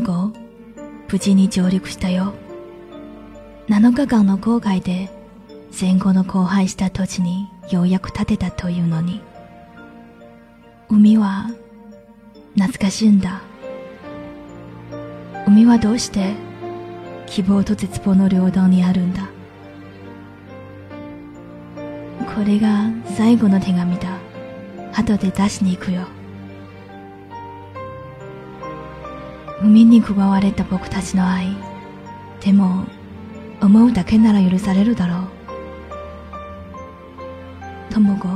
子無事に上陸したよ7日間の航海で戦後の荒廃した土地にようやく建てたというのに海は懐かしいんだ海はどうして希望と絶望の両道にあるんだこれが最後の手紙だ後で出しに行くよ不に奪われた僕たちの愛でも思うだけなら許されるだろう友子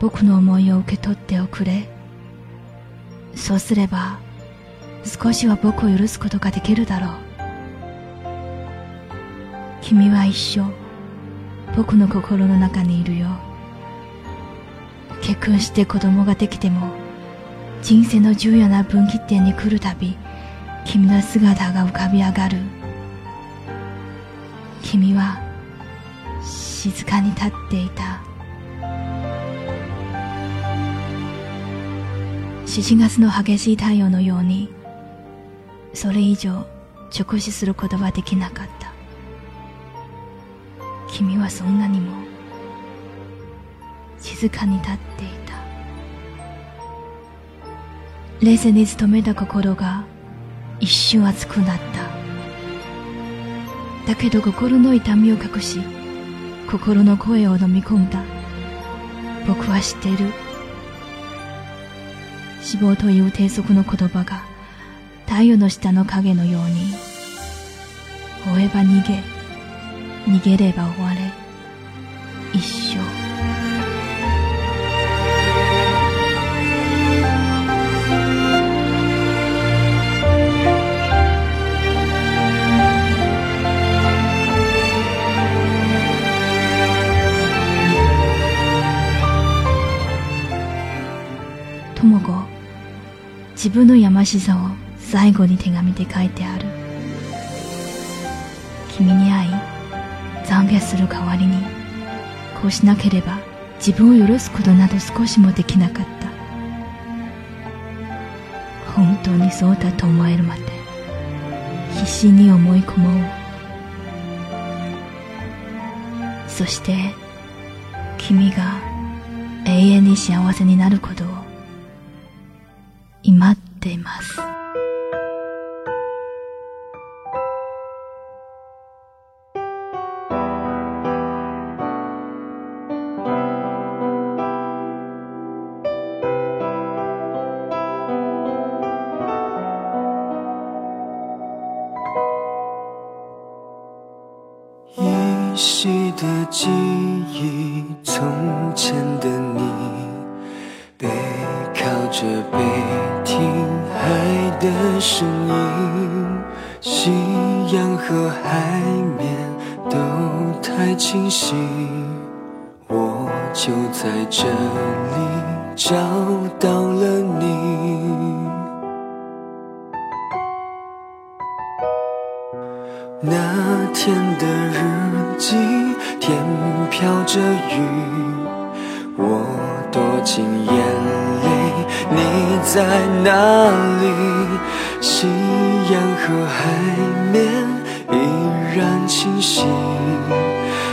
僕の思いを受け取っておくれそうすれば少しは僕を許すことができるだろう君は一生僕の心の中にいるよ結婚して子供ができても人生の重要な分岐点に来るたび君の姿が浮かび上がる君は静かに立っていた7月の激しい太陽のようにそれ以上直視することはできなかった君はそんなにも静かに立っていた冷静に努めた心が一瞬熱くなっただけど心の痛みを隠し心の声を飲み込んだ僕は知ってる死亡という低速の言葉が太陽の下の影のように追えば逃げ逃げれば追われ一生自分のやましさを最後に手紙で書いてある君に会い懺悔する代わりにこうしなければ自分を許すことなど少しもできなかった本当にそうだと思えるまで必死に思い込もうそして君が永遠に幸せになることをいっています。依稀的记忆，从前的你。着杯，听海的声音，夕阳和海面都太清晰，我就在这里找到了你。那天的日记，天飘着雨，我躲进眼泪。你在哪里？夕阳和海面依然清晰，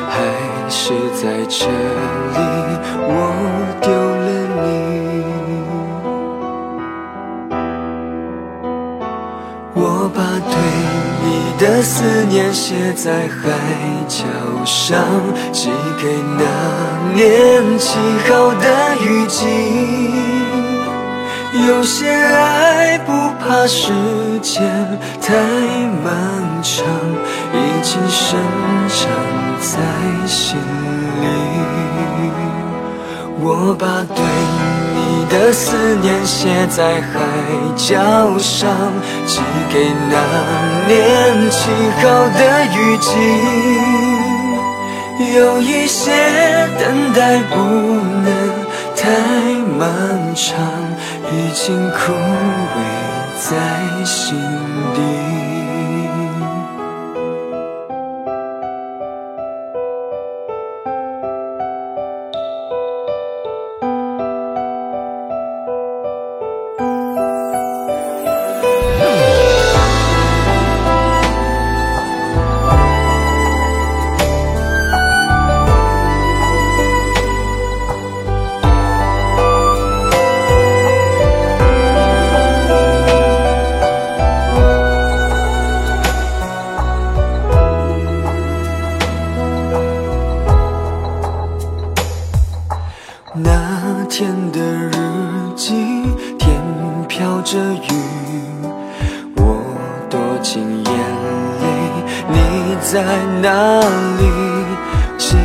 还是在这里，我丢了你。我把对你的思念写在海角上，寄给那年七号的雨季。有些爱不怕时间太漫长，已经生长在心里。我把对你的思念写在海角上，寄给那年七号的雨季。有一些等待不能太漫长。已经枯萎在心底。飘着雨，我躲进眼泪。你在哪里？夕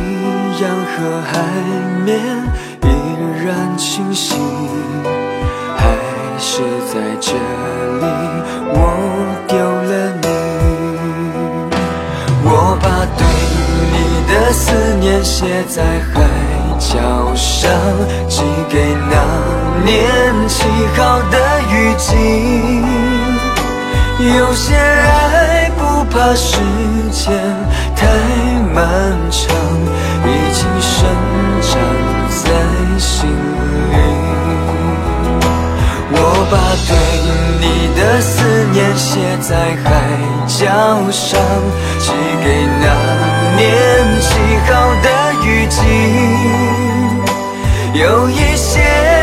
阳和海面依然清晰，还是在这里，我丢了你。我把对你的思念写在海角上，寄给那年。有些爱不怕时间太漫长，已经生长在心里。我把对你的思念写在海角上，寄给那年七号的雨季。有一些。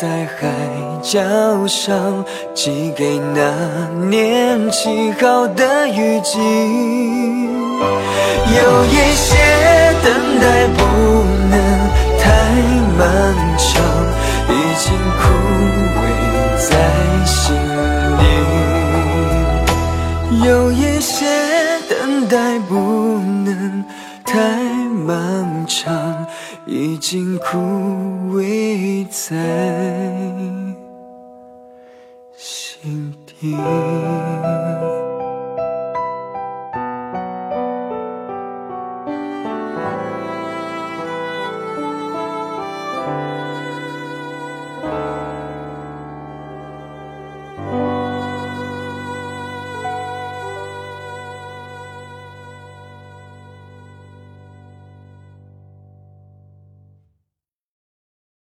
在海角上寄给那年七号的雨季，有一些等待不能太漫长，已经枯萎在心底。有一些等待不能太漫长。已经枯萎在心底。